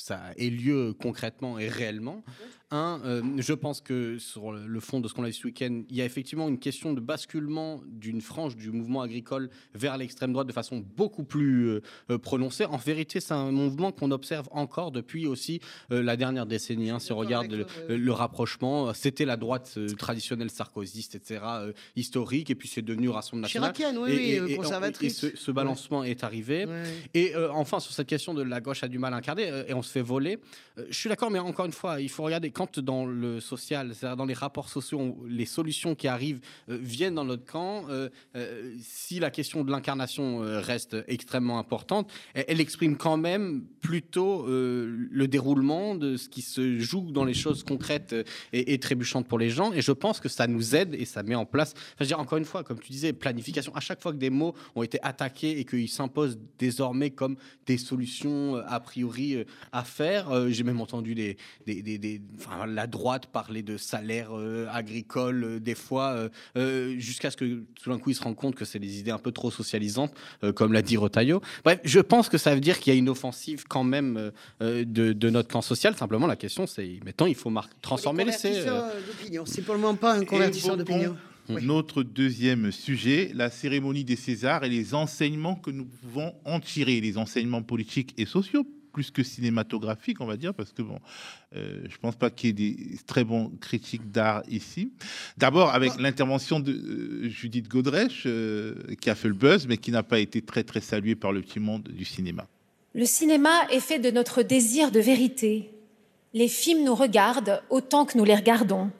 ça ait lieu concrètement et réellement. Un, euh, je pense que sur le fond de ce qu'on a vu ce week-end, il y a effectivement une question de basculement d'une frange du mouvement agricole vers l'extrême droite de façon beaucoup plus euh, euh, prononcée. En vérité, c'est un mouvement qu'on observe encore depuis aussi euh, la dernière décennie. hein. si on regarde le, rapprochement, c'était la droite traditionnelle sarkozyste, etc., historique, et puis c'est devenu Rassemblement national. Chiracienne, oui, oui, et conservatrice. ce, ce balancement est arrivé. Ouais. Et enfin, sur cette question de la gauche a du mal à incarner et on se fait voler, euh, je suis d'accord, mais encore une fois, il faut regarder quand dans le social, c'est-à-dire dans les rapports sociaux, les solutions qui arrivent euh, viennent dans notre camp. euh, si la question de l'incarnation reste extrêmement importante, elle, exprime quand même plutôt le déroulement de ce qui se joue dans les choses concrètes et, trébuchantes pour les gens. Et je pense que ça nous aide et ça met en place. Enfin, je dire, encore une fois, comme tu disais, planification. À chaque fois que des mots ont été attaqués et qu'ils s'imposent désormais comme des solutions a priori à faire, euh, j'ai même entendu des, des, des- des- enfin, la droite parler de salaire euh, agricole euh, des fois, euh, euh, jusqu'à ce que tout d'un coup ils se rendent compte que c'est des idées un peu trop socialisantes, euh, comme l'a dit Rotaillot. Bref, je pense que ça veut dire qu'il y a une offensive quand même de, de notre camp social. Simplement, la question c'est maintenant il faut transformer Les l'essai. C'est pour le moment pas un convertisseur d'opinion. Oui. Notre deuxième sujet, la cérémonie des Césars et les enseignements que nous pouvons en tirer, les enseignements politiques et sociaux, plus que cinématographiques, on va dire, parce que bon, euh, je pense pas qu'il y ait des très bons critiques d'art ici. D'abord avec l'intervention de euh, Judith Godrèche, euh, qui a fait le buzz, mais qui n'a pas été très très saluée par le petit monde du cinéma. Le cinéma est fait de notre désir de vérité. Les films nous regardent autant que nous les regardons.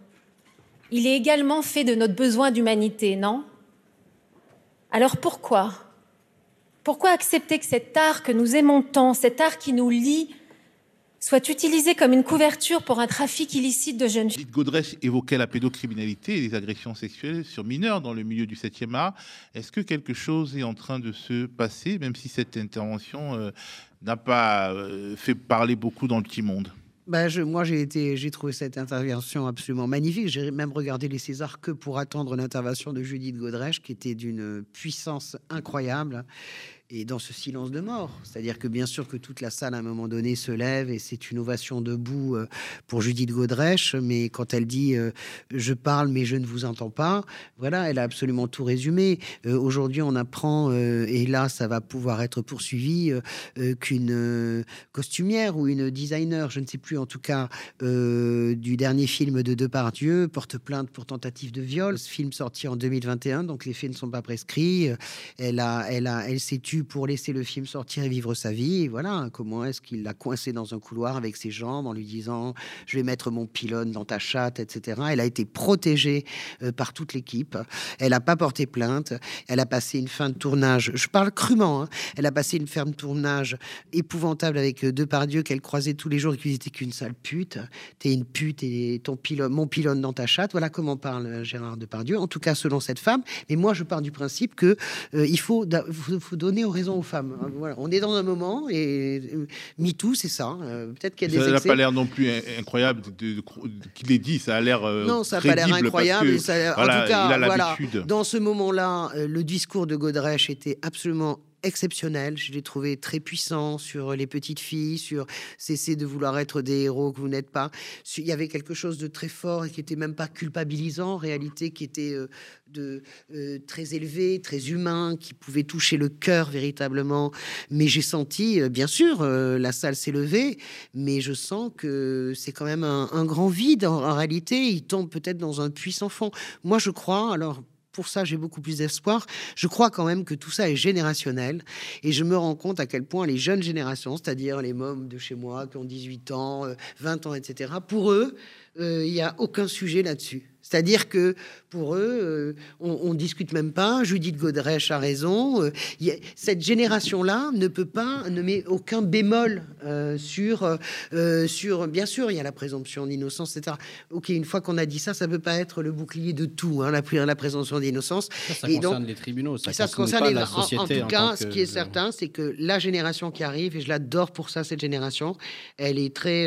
Il est également fait de notre besoin d'humanité, non? Alors pourquoi? Pourquoi accepter que cet art que nous aimons tant, cet art qui nous lie, soit utilisé comme une couverture pour un trafic illicite de jeunes filles Godrèche évoquait la pédocriminalité et les agressions sexuelles sur mineurs dans le milieu du 7e art. Est-ce que quelque chose est en train de se passer, même si cette intervention euh, n'a pas euh, fait parler beaucoup dans le petit monde? Je, moi, j'ai été, j'ai trouvé cette intervention absolument magnifique. J'ai même regardé les Césars que pour attendre l'intervention de Judith Godrèche, qui était d'une puissance incroyable. Et dans ce silence de mort, c'est-à-dire que bien sûr que toute la salle à un moment donné se lève et c'est une ovation debout euh, pour Judith Godrèche, mais quand elle dit euh, je parle mais je ne vous entends pas, voilà, elle a absolument tout résumé. Euh, Aujourd'hui, on apprend et là, ça va pouvoir être poursuivi qu'une costumière ou une designer, je ne sais plus en tout cas, du dernier film de Depardieu, porte plainte pour tentative de viol. Ce film sorti en 2021, donc les faits ne sont pas prescrits. Elle a, elle a, elle s'est tue pour laisser le film sortir et vivre sa vie. Voilà, comment est-ce qu'il l'a coincé dans un couloir avec ses jambes en lui disant je vais mettre mon pylône dans ta chatte, etc. Elle a été protégée euh, par toute l'équipe. Elle n'a pas porté plainte. Elle a passé une fin de tournage. Je parle crûment. hein. Elle a passé une de tournage épouvantable avec euh, Depardieu qu'elle croisait tous les jours et qui n'était qu'une sale pute. T'es une pute et ton pylône, mon pylône dans ta chatte. Voilà comment parle euh, Gérard Depardieu. En tout cas, selon cette femme. Mais moi, je pars du principe que euh, il faut, faut, faut donner raison aux femmes. Hein, Voilà. On est dans un moment et euh, MeToo, c'est ça. Euh, Peut-être qu'il y a Ça des n'a excès. pas l'air non plus in- incroyable de, de- de- qu'il ait dit, ça a l'air euh, Non, ça n'a pas l'air incroyable. que, ça a voilà, en tout cas, il a voilà, dans ce moment-là, euh, le discours de Godrèche était absolument exceptionnel. Je l'ai trouvé très puissant sur les petites filles, sur cesser de vouloir être des héros que vous n'êtes pas. Il y avait quelque chose de très fort et qui était même pas culpabilisant en réalité, qui était euh, de euh, très élevé, très humain, qui pouvait toucher le cœur véritablement. Mais j'ai senti, euh, bien sûr, la salle s'est levée, mais je sens que c'est quand même un, grand vide. En, en réalité, il tombe peut-être dans un puissant fond. Moi, je crois. Alors pour ça, j'ai beaucoup plus d'espoir. Je crois quand même que tout ça est générationnel et je me rends compte à quel point les jeunes générations, c'est-à-dire les mômes de chez moi qui ont 18 ans, 20 euh, ans, etc., pour eux, euh, il n'y a aucun sujet là-dessus. C'est-à-dire que pour eux, euh, on, ne discute même pas. Judith Godrèche a raison. Euh, cette génération-là ne peut pas, ne met aucun bémol euh, sur, sur. Bien sûr, il y a la présomption d'innocence, etc. Ok, une fois qu'on a dit ça, ça peut pas être le bouclier de tout, hein, la, la présomption d'innocence. Ça, ça concerne les tribunaux, ça, ça concerne, la société. En, tout cas, ce qui est certain, c'est que la génération qui arrive, et je l'adore pour ça, cette génération, elle est très,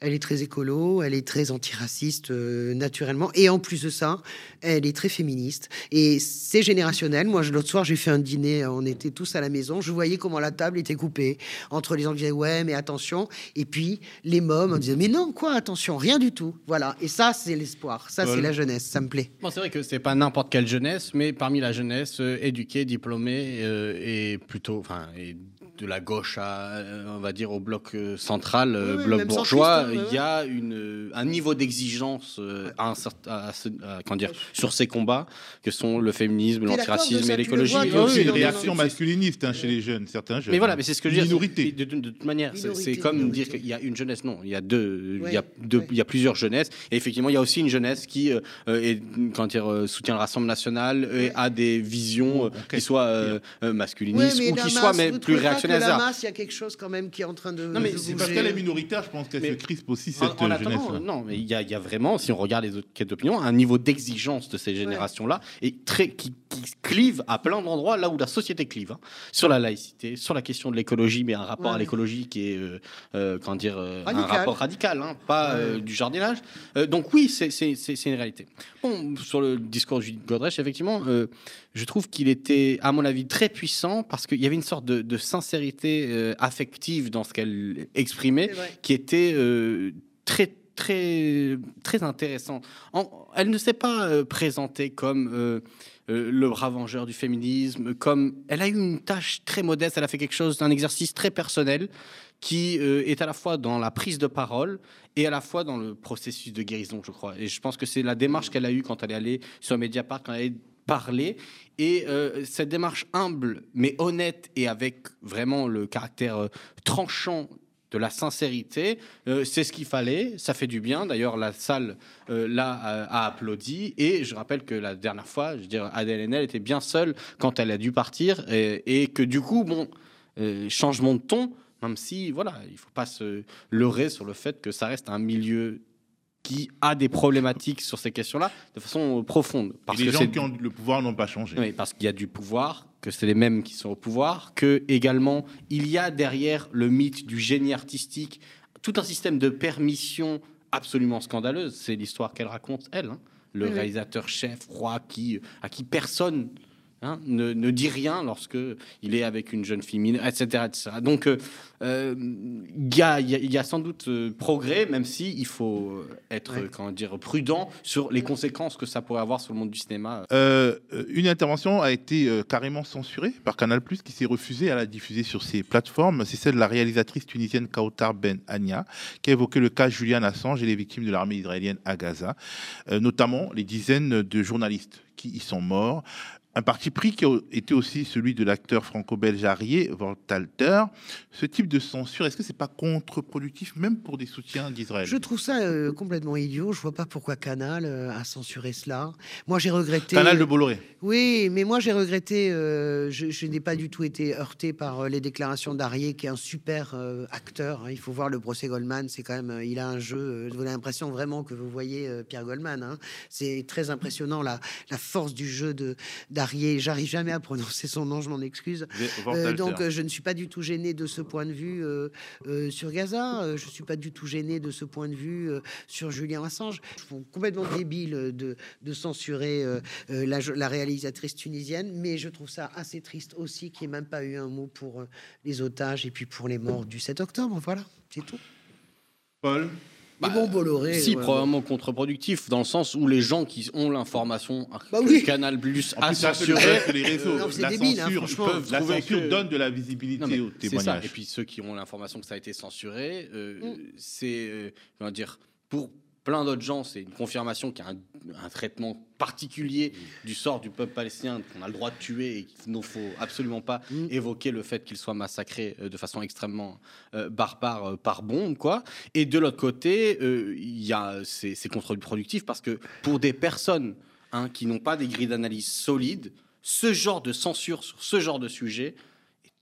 elle est très écolo, elle est très antiraciste naturellement, et en plus de ça, elle est très féministe. Et c'est générationnel. Moi, l'autre soir, j'ai fait un dîner, on était tous à la maison. Je voyais comment la table était coupée entre les gens qui disaient ouais, mais attention. Et puis les mômes, on disait mais non, quoi, attention, rien du tout. Voilà. Et ça, c'est l'espoir. Ça, c'est la jeunesse. Ça me plaît. Bon, c'est vrai que c'est pas n'importe quelle jeunesse, mais parmi la jeunesse euh, éduquée, diplômée euh, et plutôt, enfin, de la gauche à, on va dire, au bloc euh, central, euh, bloc bourgeois, il y a une, un niveau d'exigence euh, à un certain, comment dire, sur ces combats que sont le féminisme, l'antiracisme et l'écologie. Il y a aussi une réaction masculiniste hein, chez les jeunes, certains jeunes. Mais voilà, mais c'est ce que je veux dire. De, de, toute manière, c'est comme dire qu'il y a une jeunesse. Non, il y a deux, il, y a deux il y a plusieurs jeunesses. Et effectivement, il y a aussi une jeunesse qui est, quand dire, soutient le Rassemblement national et a des visions qui soient masculinistes ou qui soient mais plus réactionnaires la masse, il y a quelque chose quand même qui est en train de. Non, mais c'est parce qu'elle est minoritaire, je pense qu'elle se crispe aussi cette en, jeunesse. Non, mais il y, a, y, a vraiment, si on regarde les autres quêtes d'opinion, un niveau d'exigence de ces générations-là et très qui, qui, clive à plein d'endroits là où la société clive hein. sur la laïcité, sur la question de l'écologie, mais un rapport à l'écologie qui est, euh, euh, comment dire, euh, un rapport radical, hein, pas du jardinage. donc oui, c'est une réalité. Bon, sur le discours de Judith Godrèche, effectivement, je trouve qu'il était, à mon avis, très puissant parce qu'il y avait une sorte de, de sincérité euh, affective dans ce qu'elle exprimait, qui était euh, très très très intéressant. elle ne s'est pas euh, présentée comme le bras vengeur du féminisme, comme elle a eu une tâche très modeste. Elle a fait quelque chose d'un exercice très personnel qui est à la fois dans la prise de parole et à la fois dans le processus de guérison, je crois. Et je pense que c'est la démarche qu'elle a eue quand elle est allée sur Mediapart, quand elle est parler. Et euh, cette démarche humble, mais honnête et avec vraiment le caractère euh, tranchant de la sincérité, euh, c'est ce qu'il fallait. Ça fait du bien. D'ailleurs, la salle là a, applaudi. Et je rappelle que la dernière fois, je veux dire, Adèle Haenel était bien seule quand elle a dû partir et, et que du coup, bon, changement de ton. Même si, voilà, il faut pas se leurrer sur le fait que ça reste un milieu qui a des problématiques sur ces questions-là de façon profonde. Parce Et les que gens qui ont le pouvoir n'ont pas changé. Oui, parce qu'il y a du pouvoir, que c'est les mêmes qui sont au pouvoir, que également il y a derrière le mythe du génie artistique tout un système de permission absolument scandaleuse. C'est l'histoire qu'elle raconte, elle. Hein. Le réalisateur chef, roi, qui, à qui personne Hein, ne, ne, dit rien lorsque il est avec une jeune fille, etc., etc. Donc, il euh, y, a, y, a, sans doute euh, progrès, même si il faut être, comment dire, prudent sur les conséquences que ça pourrait avoir sur le monde du cinéma. Euh, une intervention a été carrément censurée par Canal+, qui s'est refusé à la diffuser sur ses plateformes. C'est celle de la réalisatrice tunisienne Kautar Ben Anya, qui a évoqué le cas Julian Assange et les victimes de l'armée israélienne à Gaza, notamment les dizaines de journalistes qui y sont morts. Un parti pris qui été aussi celui de l'acteur franco-belge Arié Voltalter. Ce type de censure, est-ce que c'est pas contre-productif même pour des soutiens d'Israël? Je trouve ça euh, complètement idiot. Je vois pas pourquoi Canal euh, a censuré cela. Moi, j'ai regretté. Canal de Bolloré. Oui, mais moi j'ai regretté. Euh, je, n'ai pas du tout été heurté par les déclarations d'Arié, qui est un super acteur. Hein. Il faut voir le procès Goldman. C'est quand même, il a un jeu. Vous avez l'impression vraiment que vous voyez Pierre Goldman. Hein. C'est très impressionnant la, la force du jeu de j'arrive jamais à prononcer son nom, je m'en excuse. Euh, donc je ne suis pas du tout gêné de ce point de vue sur Gaza, je suis pas du tout gêné de ce point de vue sur Julien Assange. Je trouve complètement débile de, de censurer la, la, réalisatrice tunisienne, mais je trouve ça assez triste aussi qu'il n'y ait même pas eu un mot pour les otages et puis pour les morts du 7 octobre. Voilà, c'est tout. Paul? Bah, bon Bolloré. Si, probablement contre-productif, dans le sens où les gens qui ont l'information, bah oui. Canal Plus a censuré. les réseaux. la débile, hein, censure, hein, la censure donne de la visibilité aux témoignages. Et puis ceux qui ont l'information que ça a été censuré, euh, mm. c'est, euh, dire, pour plein d'autres gens, c'est une confirmation qu'il y a un, traitement particulier du sort du peuple palestinien qu'on a le droit de tuer et qu'il ne faut absolument pas mm. évoquer le fait qu'il soit massacré euh, de façon extrêmement euh, barbare euh, par bombe, quoi. Et de l'autre côté, il y a c'est contre-productif parce que pour des personnes hein, qui n'ont pas des grilles d'analyse solides, ce genre de censure sur ce genre de sujet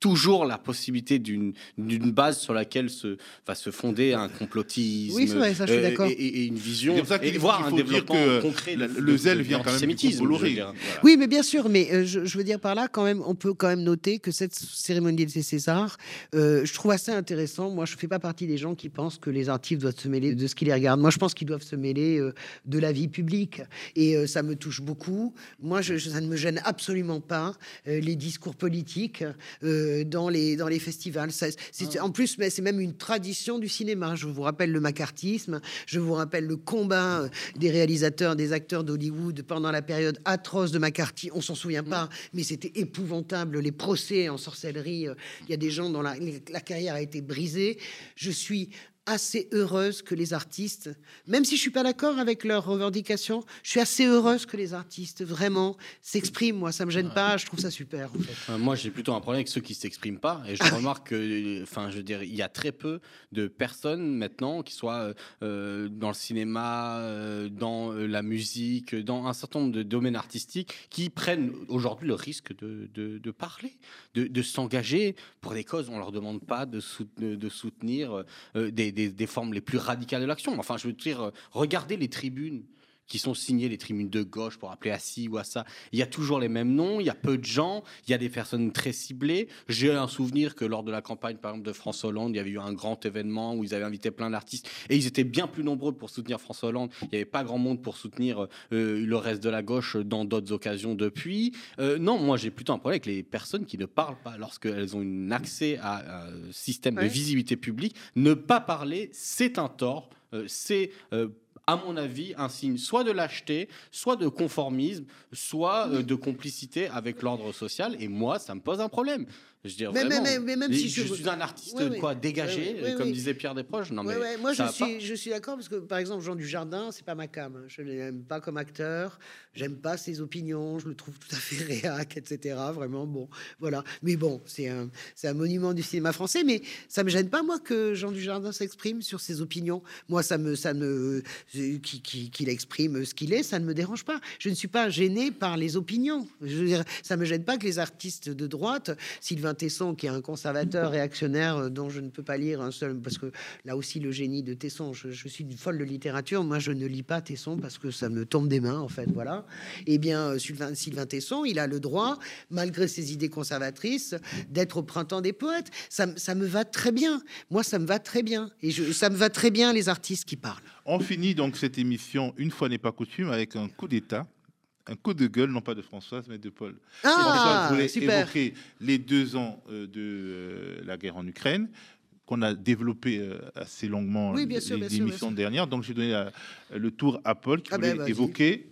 toujours la possibilité d'une base sur laquelle se, va se fonder un complotisme oui, vrai, ça, je suis euh, et, et, une vision, et voir un développement que concret. le zèle vient quand même du voilà. Oui, mais bien sûr, mais euh, je, je, veux dire par là, quand même, on peut quand même noter que cette cérémonie des César, euh, je trouve assez intéressant. Moi, je fais pas partie des gens qui pensent que les artistes doivent se mêler de ce qui les regarde. Moi, je pense qu'ils doivent se mêler de la vie publique, et ça me touche beaucoup. Moi, je, ça ne me gêne absolument pas les discours politiques. Euh, dans, les, dans les festivals. c'est, ah. En plus, c'est même une tradition du cinéma. Je vous rappelle le macartisme, je vous rappelle le combat euh, des réalisateurs, des acteurs d'Hollywood pendant la période atroce de McCarthy. On s'en souvient pas, mais c'était épouvantable. Les procès en sorcellerie, euh, il y a des gens dont la, la carrière a été brisée. Je suis assez heureuse que les artistes, même si je suis pas d'accord avec leurs revendications, je suis assez heureuse que les artistes vraiment s'expriment. Moi, ça me gêne pas. Je trouve ça super. Euh, moi, j'ai plutôt un problème avec ceux qui s'expriment pas. Et je remarque que, enfin, je veux dire, il y a très peu de personnes maintenant qui soient euh, dans le cinéma, euh, dans la musique, dans un certain nombre de domaines artistiques qui prennent aujourd'hui le risque de, de, parler, de, de s'engager pour des causes. On leur demande pas de, de soutenir des des, formes les plus radicales de l'action. Enfin, je veux dire, euh, regardez les tribunes qui sont signées, les tribunes de gauche pour appeler à ci ou à ça. Il y a toujours les mêmes noms, il y a peu de gens, il y a des personnes très ciblées. J'ai un souvenir que lors de la campagne, par exemple, de François Hollande, il y avait eu un grand événement où ils avaient invité plein d'artistes et ils étaient bien plus nombreux pour soutenir François Hollande. Il n'y avait pas grand monde pour soutenir euh, le reste de la gauche dans d'autres occasions depuis. Euh, non, moi j'ai plutôt un problème avec les personnes qui ne parlent pas lorsqu'elles ont un accès à un système de visibilité publique. Ne pas parler, c'est un tort. Euh, c'est à mon avis, un signe soit de lâcheté, soit de conformisme, soit euh, de complicité avec l'ordre social. Et moi, ça me pose un problème. Je veux mais, mais, même si je, suis un artiste quoi dégagé, comme disait Pierre Desproges. Non, mais moi je suis, je suis d'accord parce que par exemple Jean Dujardin, c'est pas ma cam. Je l'aime pas comme acteur. J'aime pas ses opinions. Je le trouve tout à fait réac, etc. Vraiment bon, voilà. Mais bon, c'est un, c'est un monument du cinéma français. Mais ça me gêne pas moi que Jean Dujardin s'exprime sur ses opinions. Moi, ça me, ça me, qu'il exprime ce qu'il est, ça ne me dérange pas. Je ne suis pas gêné par les opinions. Je veux dire, ça me gêne pas que les artistes de droite, Sylvain Tesson, qui est un conservateur réactionnaire euh, dont je ne peux pas lire un seul, parce que là aussi le génie de Tesson, je, suis une folle de littérature, moi je ne lis pas Tesson parce que ça me tombe des mains en fait, voilà. Eh bien, euh, Sylvain, Sylvain Tesson, il a le droit, malgré ses idées conservatrices, d'être au printemps des poètes. Ça, ça, me va très bien. Moi, ça me va très bien. Et je, ça me va très bien les artistes qui parlent. On finit donc cette émission, une fois n'est pas coutume, avec un coup d'État un coup de gueule, non pas de Françoise, mais de Paul. Ah, Françoise voulait évoquer les deux ans euh, de euh, la guerre en Ukraine qu'on a développé euh, assez longuement oui, bien l'émission dernière. Donc j'ai donné le tour à Paul qui ah voulait ben, évoquer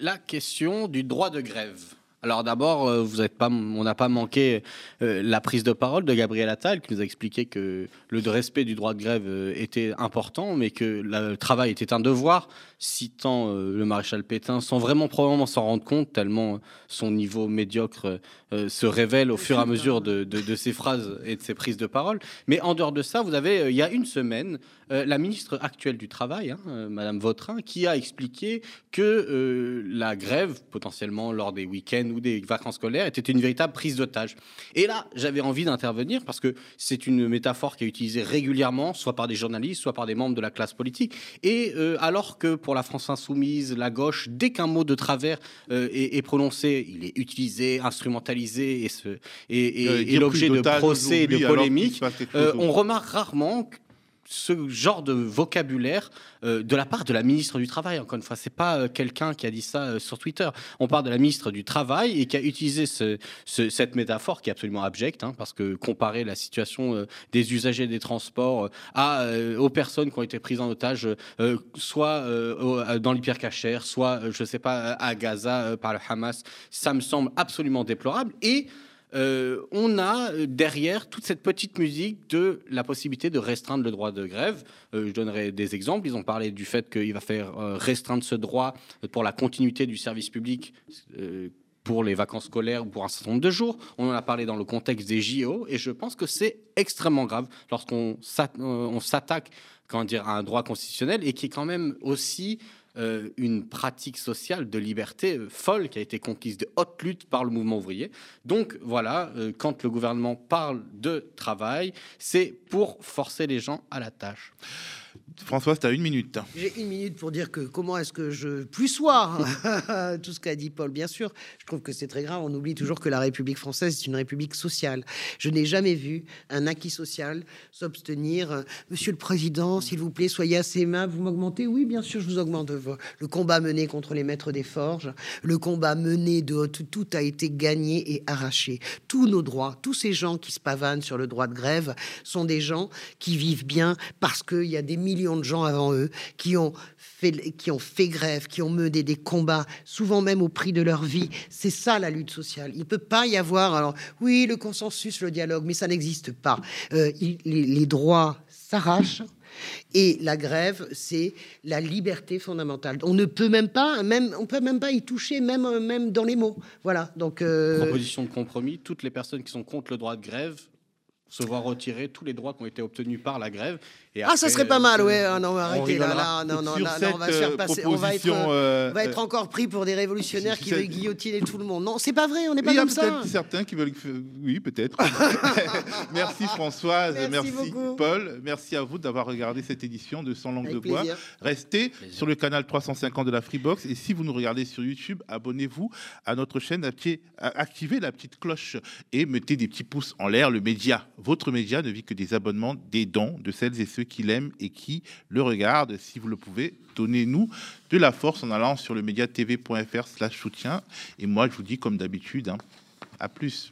la question du droit de grève. Alors d'abord, euh, vous pas, on n'a pas manqué euh, la prise de parole de Gabriel Attal qui nous a expliqué que le respect du droit de grève euh, était important, mais que le travail était un devoir, citant le maréchal Pétain, sans vraiment probablement s'en rendre compte, tellement son niveau médiocre se révèle au fur et à mesure de, de, ses phrases et de ses prises de parole. Mais en dehors de ça, vous avez, il y a une semaine, la ministre actuelle du Travail, hein, Madame Vautrin, qui a expliqué que la grève, potentiellement lors des week-ends ou des vacances scolaires était une véritable prise d'otage. Et là, j'avais envie d'intervenir parce que c'est une métaphore qui est utilisée régulièrement, soit par des journalistes, soit par des membres de la classe politique. Et euh, alors que pour la France insoumise, la gauche, dès qu'un mot de travers euh, est, est, prononcé, il est utilisé, instrumentalisé et, ce, et, et, et l'objet de procès, de polémiques, euh, on remarque rarement ce genre de vocabulaire euh, de la part de la ministre du Travail. Encore une fois, c'est pas euh, quelqu'un qui a dit ça euh, sur Twitter. On parle de la ministre du Travail et qui a utilisé ce, ce, cette métaphore qui est absolument abjecte, hein, parce que comparer la situation des usagers des transports à, aux personnes qui ont été prises en otage, soit dans l'hypercachère, soit, je sais pas, à Gaza par le Hamas, ça me semble absolument déplorable. Et euh, on a euh, derrière toute cette petite musique de la possibilité de restreindre le droit de grève. Euh, je donnerai des exemples. Ils ont parlé du fait qu'il va faire restreindre ce droit pour la continuité du service public. Pour les vacances scolaires ou pour un certain nombre de jours. On en a parlé dans le contexte des JO et je pense que c'est extrêmement grave lorsqu'on s'attaque dire, à un droit constitutionnel et qui est quand même aussi euh, une pratique sociale de liberté euh, folle qui a été conquise de haute lutte par le mouvement ouvrier. Donc voilà, euh, quand le gouvernement parle de travail, c'est pour forcer les gens à la tâche. Françoise, tu as une minute. J'ai une minute pour dire que comment est-ce que je puis soir tout ce qu'a dit Paul. Bien sûr, je trouve que c'est très grave. On oublie toujours que la République française est une république sociale. Je n'ai jamais vu un acquis social s'obtenir. Monsieur le Président, s'il vous plaît, soyez assez aimable. Vous m'augmentez Oui, bien sûr, je vous augmente. Le combat mené contre les maîtres des forges, le combat mené de tout, tout a été gagné et arraché. Tous nos droits, tous ces gens qui se pavanent sur le droit de grève sont des gens qui vivent bien parce qu'il y a des millions de gens avant eux qui ont fait, qui ont fait grève, qui ont mené des combats, souvent même au prix de leur vie. C'est ça la lutte sociale. Il ne peut pas y avoir, alors oui, le consensus, le dialogue, mais ça n'existe pas. Euh, il, les, droits s'arrachent. Et la grève, c'est la liberté fondamentale. On ne peut même pas, même, on peut même pas y toucher, même, même dans les mots. Voilà. Donc euh... proposition de compromis. Toutes les personnes qui sont contre le droit de grève se voir retirer tous les droits qui ont été obtenus par la grève. Et ah, ça serait pas mal, ouais. Ah, non, arrêtez là, là, non, non, là, on va se faire passer. On va être, euh, on va être encore pris pour des révolutionnaires qui veulent guillotiner tout le monde. Non, c'est pas vrai, on n'est pas comme ça. Il y a peut-être certains qui veulent. Oui, peut-être. merci Françoise, merci, merci Paul, merci à vous d'avoir regardé cette édition de Sans langue Avec de bois. Plaisir. Restez plaisir. sur le canal 350 de la Freebox et si vous nous regardez sur YouTube, abonnez-vous à notre chaîne, activez la petite cloche et mettez des petits pouces en l'air. Le média, votre média ne vit que des abonnements, des dons de celles et ceux qui l'aiment et qui le regardent. Si vous le pouvez, donnez-nous de la force en allant sur le médiatv.fr slash soutien. Et moi, je vous dis comme d'habitude, hein, à plus.